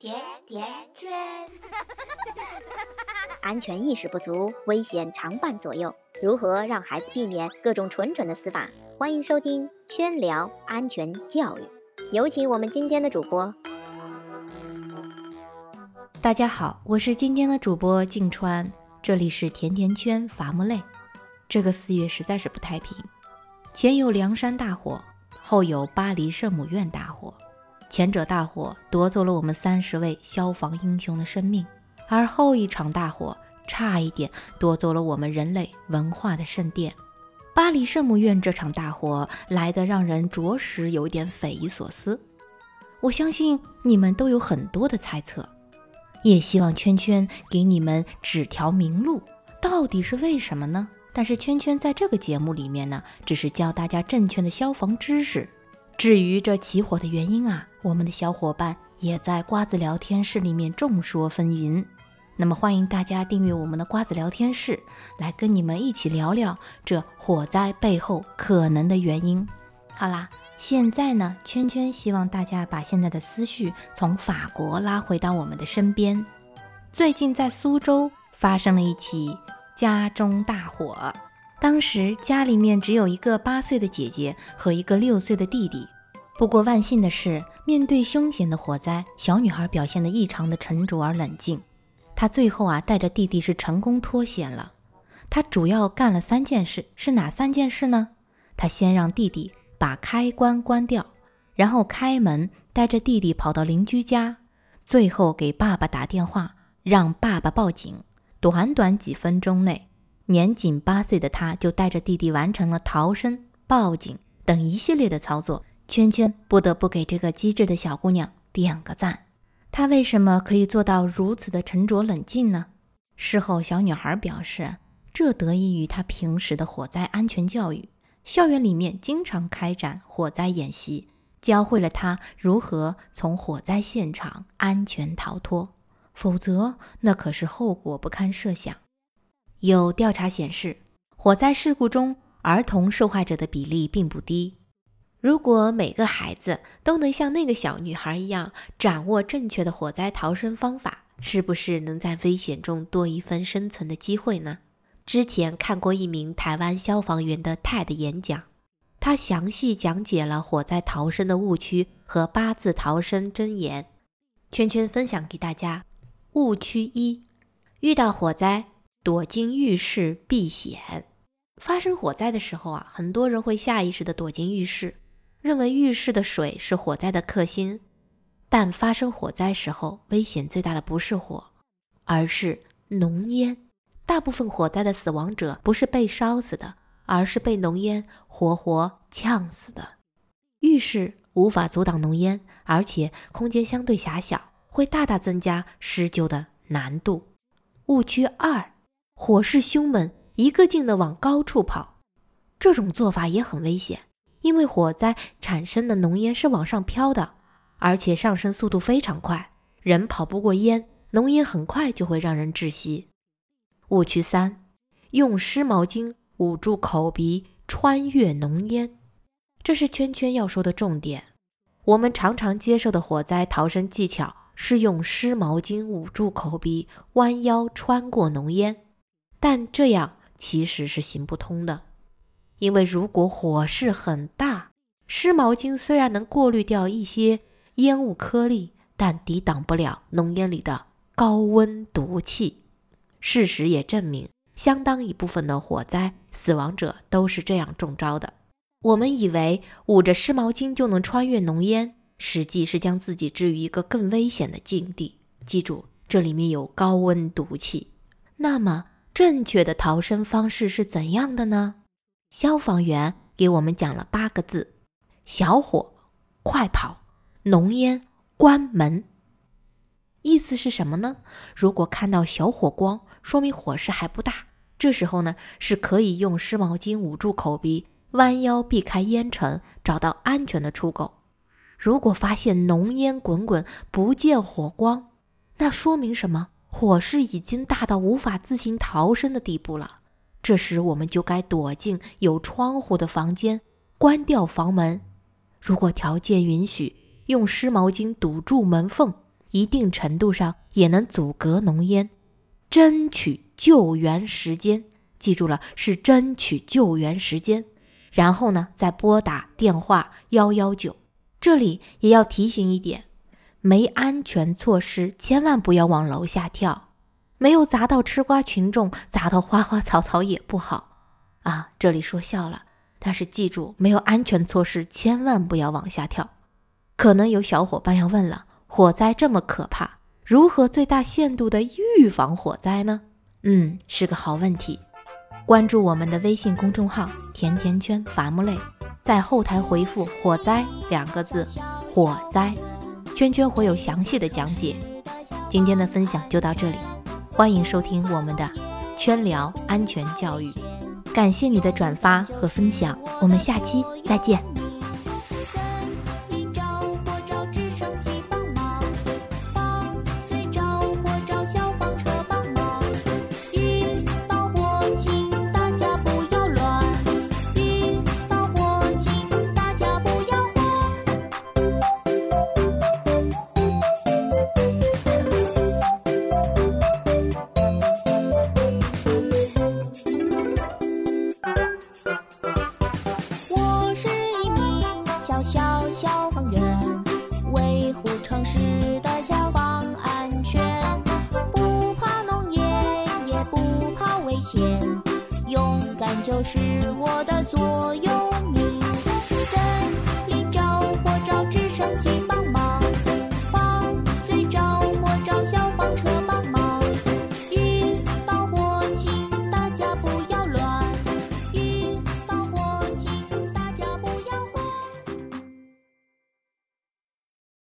甜甜圈，安全意识不足，危险常伴左右。如何让孩子避免各种蠢蠢的死法？欢迎收听《圈聊安全教育》，有请我们今天的主播。大家好，我是今天的主播静川，这里是甜甜圈伐木累。这个四月实在是不太平，前有梁山大火，后有巴黎圣母院大火。前者大火夺走了我们三十位消防英雄的生命，而后一场大火差一点夺走了我们人类文化的圣殿——巴黎圣母院。这场大火来得让人着实有点匪夷所思。我相信你们都有很多的猜测，也希望圈圈给你们指条明路。到底是为什么呢？但是圈圈在这个节目里面呢，只是教大家正确的消防知识。至于这起火的原因啊，我们的小伙伴也在瓜子聊天室里面众说纷纭。那么欢迎大家订阅我们的瓜子聊天室，来跟你们一起聊聊这火灾背后可能的原因。好啦，现在呢，圈圈希望大家把现在的思绪从法国拉回到我们的身边。最近在苏州发生了一起家中大火。当时家里面只有一个八岁的姐姐和一个六岁的弟弟。不过万幸的是，面对凶险的火灾，小女孩表现得异常的沉着而冷静。她最后啊带着弟弟是成功脱险了。她主要干了三件事，是哪三件事呢？她先让弟弟把开关关掉，然后开门带着弟弟跑到邻居家，最后给爸爸打电话让爸爸报警。短短几分钟内。年仅八岁的他，就带着弟弟完成了逃生、报警等一系列的操作。圈圈不得不给这个机智的小姑娘点个赞。她为什么可以做到如此的沉着冷静呢？事后，小女孩表示，这得益于她平时的火灾安全教育。校园里面经常开展火灾演习，教会了她如何从火灾现场安全逃脱。否则，那可是后果不堪设想。有调查显示，火灾事故中儿童受害者的比例并不低。如果每个孩子都能像那个小女孩一样掌握正确的火灾逃生方法，是不是能在危险中多一分生存的机会呢？之前看过一名台湾消防员的 TED 演讲，他详细讲解了火灾逃生的误区和八字逃生箴言，圈圈分享给大家。误区一：遇到火灾。躲进浴室避险。发生火灾的时候啊，很多人会下意识地躲进浴室，认为浴室的水是火灾的克星。但发生火灾时候，危险最大的不是火，而是浓烟。大部分火灾的死亡者不是被烧死的，而是被浓烟活活呛死的。浴室无法阻挡浓烟，而且空间相对狭小，会大大增加施救的难度。误区二。火势凶猛，一个劲地往高处跑，这种做法也很危险，因为火灾产生的浓烟是往上飘的，而且上升速度非常快，人跑不过烟，浓烟很快就会让人窒息。误区三：用湿毛巾捂住口鼻，穿越浓烟，这是圈圈要说的重点。我们常常接受的火灾逃生技巧是用湿毛巾捂住口鼻，弯腰穿过浓烟。但这样其实是行不通的，因为如果火势很大，湿毛巾虽然能过滤掉一些烟雾颗粒，但抵挡不了浓烟里的高温毒气。事实也证明，相当一部分的火灾死亡者都是这样中招的。我们以为捂着湿毛巾就能穿越浓烟，实际是将自己置于一个更危险的境地。记住，这里面有高温毒气。那么。正确的逃生方式是怎样的呢？消防员给我们讲了八个字：小火，快跑，浓烟，关门。意思是什么呢？如果看到小火光，说明火势还不大，这时候呢是可以用湿毛巾捂住口鼻，弯腰避开烟尘，找到安全的出口。如果发现浓烟滚滚，不见火光，那说明什么？火势已经大到无法自行逃生的地步了，这时我们就该躲进有窗户的房间，关掉房门。如果条件允许，用湿毛巾堵住门缝，一定程度上也能阻隔浓烟，争取救援时间。记住了，是争取救援时间。然后呢，再拨打电话幺幺九。这里也要提醒一点，没安全措施，千万不要往楼下跳。没有砸到吃瓜群众，砸到花花草草也不好啊。这里说笑了，但是记住，没有安全措施，千万不要往下跳。可能有小伙伴要问了：火灾这么可怕，如何最大限度的预防火灾呢？嗯，是个好问题。关注我们的微信公众号“甜甜圈伐木累”，在后台回复“火灾”两个字，火灾，圈圈会有详细的讲解。今天的分享就到这里。欢迎收听我们的圈聊安全教育，感谢你的转发和分享，我们下期再见。勇敢就是我的座右。